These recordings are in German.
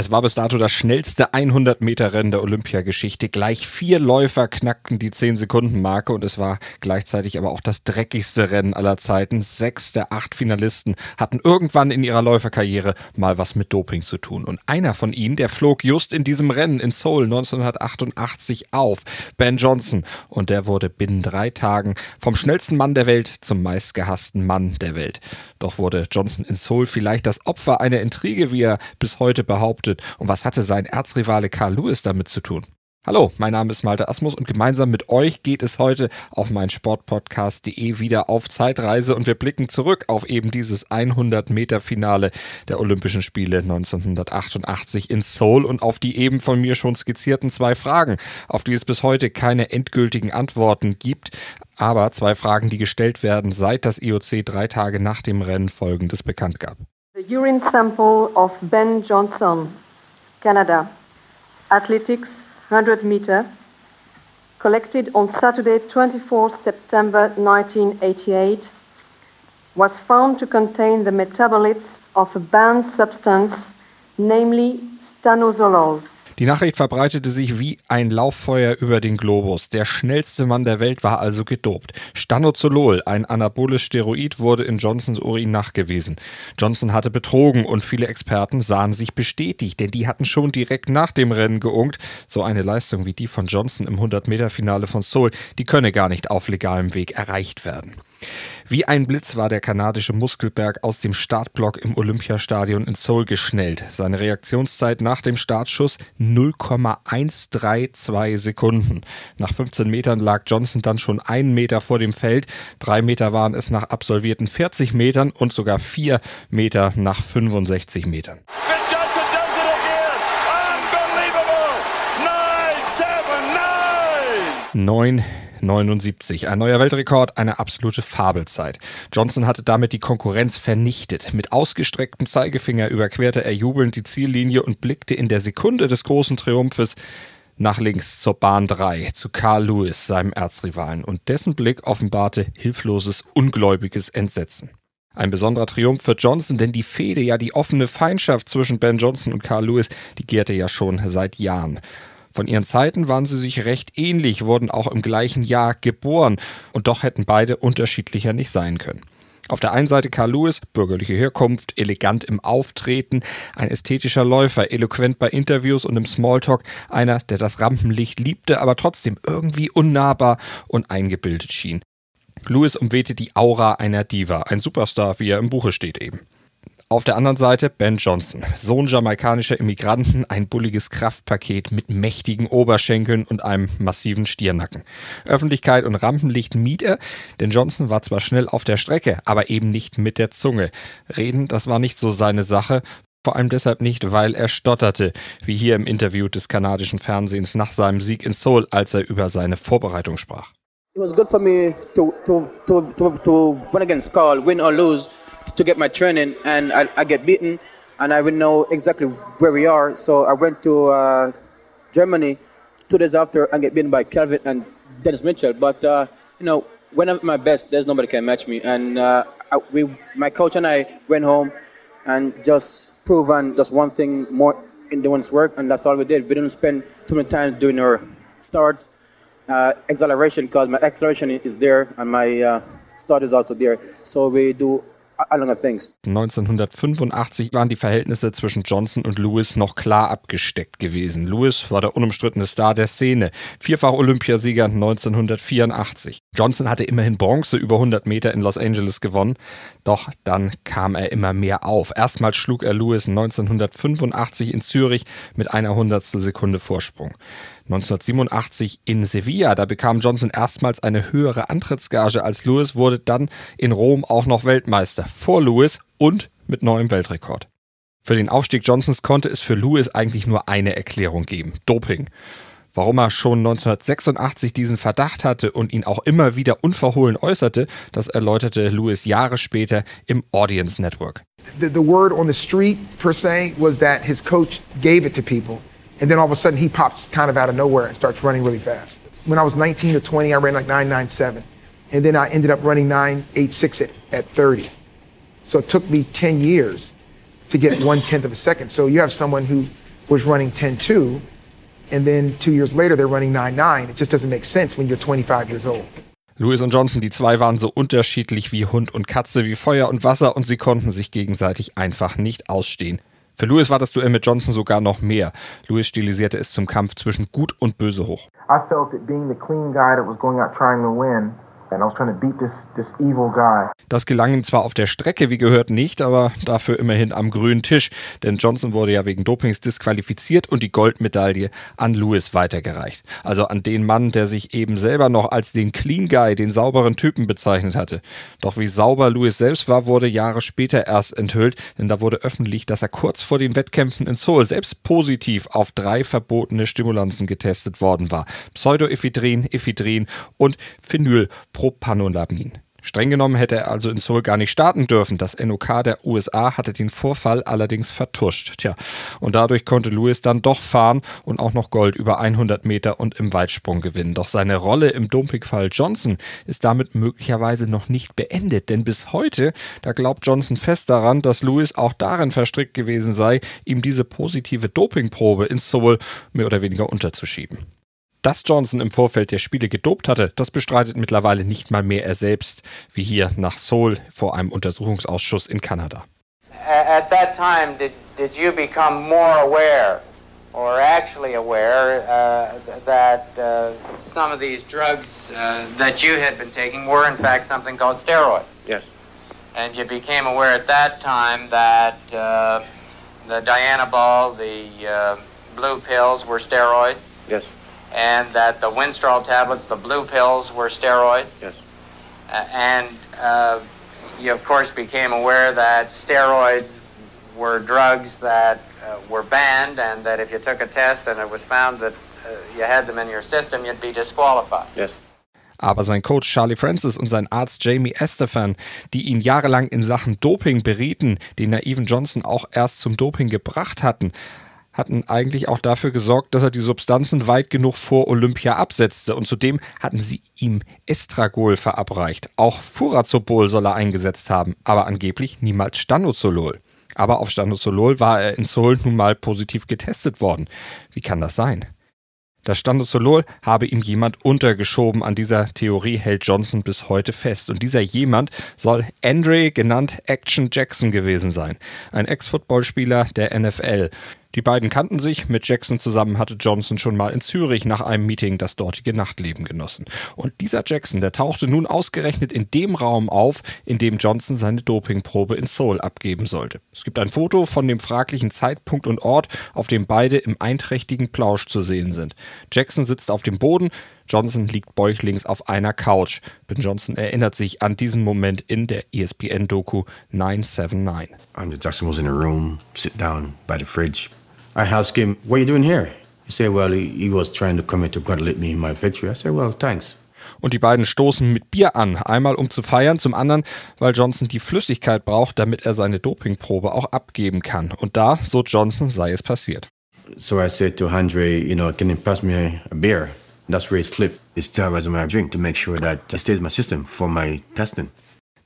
Es war bis dato das schnellste 100-Meter-Rennen der Olympiageschichte. Gleich vier Läufer knackten die 10-Sekunden-Marke und es war gleichzeitig aber auch das dreckigste Rennen aller Zeiten. Sechs der acht Finalisten hatten irgendwann in ihrer Läuferkarriere mal was mit Doping zu tun. Und einer von ihnen, der flog just in diesem Rennen in Seoul 1988 auf, Ben Johnson. Und der wurde binnen drei Tagen vom schnellsten Mann der Welt zum meistgehassten Mann der Welt. Doch wurde Johnson in Seoul vielleicht das Opfer einer Intrige, wie er bis heute behauptet behauptet. Und was hatte sein Erzrivale Carl Lewis damit zu tun? Hallo, mein Name ist Malte Asmus und gemeinsam mit euch geht es heute auf mein Sportpodcast.de wieder auf Zeitreise und wir blicken zurück auf eben dieses 100 Meter Finale der Olympischen Spiele 1988 in Seoul und auf die eben von mir schon skizzierten zwei Fragen, auf die es bis heute keine endgültigen Antworten gibt, aber zwei Fragen, die gestellt werden, seit das IOC drei Tage nach dem Rennen folgendes bekannt gab. The urine sample of Ben Johnson, Canada, athletics 100 meter, collected on Saturday 24 September 1988, was found to contain the metabolites of a banned substance, namely stanozolol. Die Nachricht verbreitete sich wie ein Lauffeuer über den Globus. Der schnellste Mann der Welt war also gedopt. Stanozolol, ein anaboles Steroid, wurde in Johnsons Urin nachgewiesen. Johnson hatte betrogen und viele Experten sahen sich bestätigt, denn die hatten schon direkt nach dem Rennen geungt. So eine Leistung wie die von Johnson im 100-Meter-Finale von Seoul, die könne gar nicht auf legalem Weg erreicht werden. Wie ein Blitz war der kanadische Muskelberg aus dem Startblock im Olympiastadion in Seoul geschnellt. Seine Reaktionszeit nach dem Startschuss 0,132 Sekunden. Nach 15 Metern lag Johnson dann schon einen Meter vor dem Feld. Drei Meter waren es nach absolvierten 40 Metern und sogar vier Meter nach 65 Metern. Neun 79. Ein neuer Weltrekord, eine absolute Fabelzeit. Johnson hatte damit die Konkurrenz vernichtet. Mit ausgestrecktem Zeigefinger überquerte er jubelnd die Ziellinie und blickte in der Sekunde des großen Triumphes nach links zur Bahn 3, zu Carl Lewis, seinem Erzrivalen, und dessen Blick offenbarte hilfloses, ungläubiges Entsetzen. Ein besonderer Triumph für Johnson, denn die Fehde, ja die offene Feindschaft zwischen Ben Johnson und Carl Lewis, die gärte ja schon seit Jahren. Von ihren Zeiten waren sie sich recht ähnlich, wurden auch im gleichen Jahr geboren und doch hätten beide unterschiedlicher nicht sein können. Auf der einen Seite Carl Lewis, bürgerliche Herkunft, elegant im Auftreten, ein ästhetischer Läufer, eloquent bei Interviews und im Smalltalk, einer, der das Rampenlicht liebte, aber trotzdem irgendwie unnahbar und eingebildet schien. Lewis umwehte die Aura einer Diva, ein Superstar, wie er im Buche steht eben. Auf der anderen Seite Ben Johnson, Sohn jamaikanischer Immigranten, ein bulliges Kraftpaket mit mächtigen Oberschenkeln und einem massiven Stiernacken. Öffentlichkeit und Rampenlicht mied er, denn Johnson war zwar schnell auf der Strecke, aber eben nicht mit der Zunge. Reden, das war nicht so seine Sache, vor allem deshalb nicht, weil er stotterte, wie hier im Interview des kanadischen Fernsehens nach seinem Sieg in Seoul, als er über seine Vorbereitung sprach. It was good for me to, to, to, to, to win against Carl, win or lose. To get my training, and I, I get beaten, and I would know exactly where we are. So I went to uh, Germany two days after and get beaten by Kelvin and Dennis Mitchell. But uh, you know, when I'm at my best, there's nobody can match me. And uh, I, we, my coach and I went home and just proven just one thing more in doing work, and that's all we did. We didn't spend too many times doing our starts, uh, acceleration, because my acceleration is there and my uh, start is also there. So we do 1985 waren die Verhältnisse zwischen Johnson und Lewis noch klar abgesteckt gewesen. Lewis war der unumstrittene Star der Szene, vierfach Olympiasieger 1984. Johnson hatte immerhin Bronze über 100 Meter in Los Angeles gewonnen, doch dann kam er immer mehr auf. Erstmals schlug er Lewis 1985 in Zürich mit einer Hundertstel Sekunde Vorsprung. 1987 in Sevilla, da bekam Johnson erstmals eine höhere Antrittsgage als Lewis, wurde dann in Rom auch noch Weltmeister vor Lewis und mit neuem Weltrekord. Für den Aufstieg Johnsons konnte es für Lewis eigentlich nur eine Erklärung geben: Doping. Warum er schon 1986 diesen Verdacht hatte und ihn auch immer wieder unverhohlen äußerte, das erläuterte Lewis Jahre später im Audience Network. The, the word on the street per se was that his coach gave it to people and then all of a sudden he pops kind of out of nowhere and starts running really fast. When I was 19 or 20, I ran like 997 and then I ended up running 986 at, at 30. So it took me 10 years to get one tenth of a second. So you have someone who was running 10.2, and then two years later they're running 9.9. It just doesn't make sense when you're 25 years old. Lewis und Johnson, die zwei waren so unterschiedlich wie Hund und Katze, wie Feuer und Wasser und sie konnten sich gegenseitig einfach nicht ausstehen. Für Lewis war das Duell mit Johnson sogar noch mehr. Lewis stilisierte es zum Kampf zwischen Gut und Böse hoch. I felt that being the clean guy that was going out trying to win das gelang ihm zwar auf der Strecke, wie gehört, nicht, aber dafür immerhin am grünen Tisch, denn Johnson wurde ja wegen Dopings disqualifiziert und die Goldmedaille an Lewis weitergereicht. Also an den Mann, der sich eben selber noch als den Clean Guy, den sauberen Typen bezeichnet hatte. Doch wie sauber Lewis selbst war, wurde Jahre später erst enthüllt, denn da wurde öffentlich, dass er kurz vor den Wettkämpfen in Seoul selbst positiv auf drei verbotene Stimulanzen getestet worden war. Pseudoephedrin, Ephedrin und Phenyl Propanolamin. Streng genommen hätte er also in Seoul gar nicht starten dürfen. Das NOK der USA hatte den Vorfall allerdings vertuscht. Tja, und dadurch konnte Lewis dann doch fahren und auch noch Gold über 100 Meter und im Weitsprung gewinnen. Doch seine Rolle im Dopingfall Johnson ist damit möglicherweise noch nicht beendet, denn bis heute, da glaubt Johnson fest daran, dass Lewis auch darin verstrickt gewesen sei, ihm diese positive Dopingprobe in Seoul mehr oder weniger unterzuschieben. Dass Johnson im Vorfeld der Spiele gedopt hatte, das bestreitet mittlerweile nicht mal mehr er selbst, wie hier nach Seoul vor einem Untersuchungsausschuss in Kanada. At that time, did, did you become more aware or actually aware uh, that uh, some of these drugs uh, that you had been taking were in fact something called steroids? Yes. And you became aware at that time that uh, the Dianabol, the uh, blue pills were steroids? Yes and that the Winstrol tablets, the blue pills, were steroids. Yes. Uh, and uh, you, of course, became aware that steroids were drugs that uh, were banned, and that if you took a test and it was found that uh, you had them in your system, you'd be disqualified. Yes. Aber sein Coach Charlie Francis und sein Arzt Jamie Estefan, die ihn jahrelang in Sachen Doping berieten, den naiven Johnson auch erst zum Doping gebracht hatten, hatten eigentlich auch dafür gesorgt, dass er die Substanzen weit genug vor Olympia absetzte. Und zudem hatten sie ihm Estragol verabreicht. Auch Furazobol soll er eingesetzt haben, aber angeblich niemals Stanozolol. Aber auf Stanozolol war er in Seoul nun mal positiv getestet worden. Wie kann das sein? Das Standozolol habe ihm jemand untergeschoben. An dieser Theorie hält Johnson bis heute fest. Und dieser jemand soll Andre, genannt Action Jackson gewesen sein. Ein Ex-Footballspieler der NFL. Die beiden kannten sich, mit Jackson zusammen hatte Johnson schon mal in Zürich nach einem Meeting das dortige Nachtleben genossen. Und dieser Jackson, der tauchte nun ausgerechnet in dem Raum auf, in dem Johnson seine Dopingprobe in Seoul abgeben sollte. Es gibt ein Foto von dem fraglichen Zeitpunkt und Ort, auf dem beide im einträchtigen Plausch zu sehen sind. Jackson sitzt auf dem Boden, Johnson liegt bäuchlings auf einer Couch. Ben Johnson erinnert sich an diesen Moment in der ESPN-Doku 979. Andre Jackson was in a room, sit down by the fridge. I asked him, what are you doing here? He said, well, he, he was trying to come here to congratulate me in my victory. I said, well, thanks. Und die beiden stoßen mit Bier an. Einmal um zu feiern, zum anderen, weil Johnson die Flüssigkeit braucht, damit er seine Dopingprobe auch abgeben kann. Und da, so Johnson, sei es passiert. So I said to Andre, you know, can you pass me a beer? That's where it slipped. It's terrorism I drink to make sure that it stays in my system for my testing.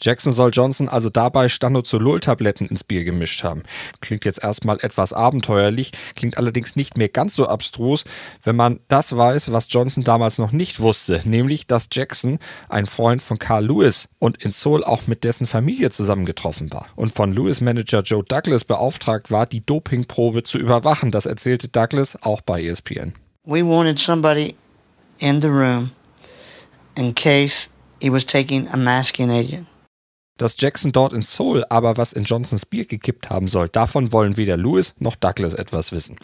Jackson soll Johnson also dabei Stanozolol-Tabletten ins Bier gemischt haben. Klingt jetzt erstmal etwas abenteuerlich, klingt allerdings nicht mehr ganz so abstrus, wenn man das weiß, was Johnson damals noch nicht wusste, nämlich, dass Jackson ein Freund von Carl Lewis und in Seoul auch mit dessen Familie zusammengetroffen war und von Lewis-Manager Joe Douglas beauftragt war, die Dopingprobe zu überwachen. Das erzählte Douglas auch bei ESPN. We wanted somebody in the room in case he was taking a masking agent. Dass Jackson dort in Seoul aber was in Johnsons Bier gekippt haben soll, davon wollen weder Lewis noch Douglas etwas wissen.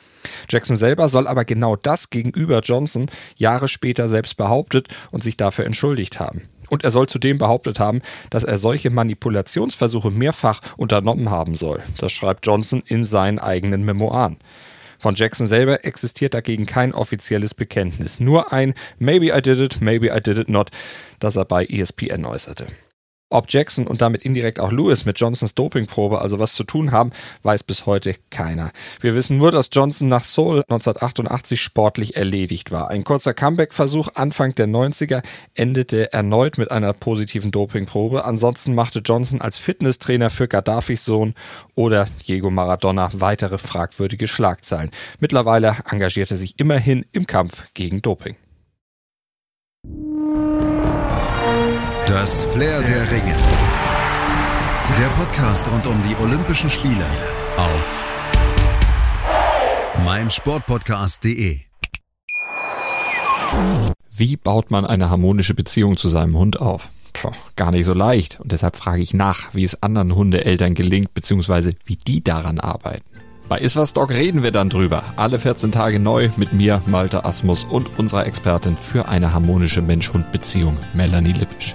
Jackson selber soll aber genau das gegenüber Johnson Jahre später selbst behauptet und sich dafür entschuldigt haben. Und er soll zudem behauptet haben, dass er solche Manipulationsversuche mehrfach unternommen haben soll. Das schreibt Johnson in seinen eigenen Memoiren. Von Jackson selber existiert dagegen kein offizielles Bekenntnis, nur ein Maybe I did it, maybe I did it not, das er bei ESPN äußerte. Ob Jackson und damit indirekt auch Lewis mit Johnsons Dopingprobe also was zu tun haben, weiß bis heute keiner. Wir wissen nur, dass Johnson nach Seoul 1988 sportlich erledigt war. Ein kurzer Comeback-Versuch Anfang der 90er endete erneut mit einer positiven Dopingprobe. Ansonsten machte Johnson als Fitnesstrainer für Gaddafis Sohn oder Diego Maradona weitere fragwürdige Schlagzeilen. Mittlerweile engagierte sich immerhin im Kampf gegen Doping. Das Flair der Ringe. Der Podcast rund um die Olympischen Spiele auf meinsportpodcast.de. Wie baut man eine harmonische Beziehung zu seinem Hund auf? Puh, gar nicht so leicht. Und deshalb frage ich nach, wie es anderen Hundeeltern gelingt, beziehungsweise wie die daran arbeiten. Bei Iswas Dog reden wir dann drüber. Alle 14 Tage neu mit mir, Malte Asmus und unserer Expertin für eine harmonische Mensch-Hund-Beziehung, Melanie Lippisch.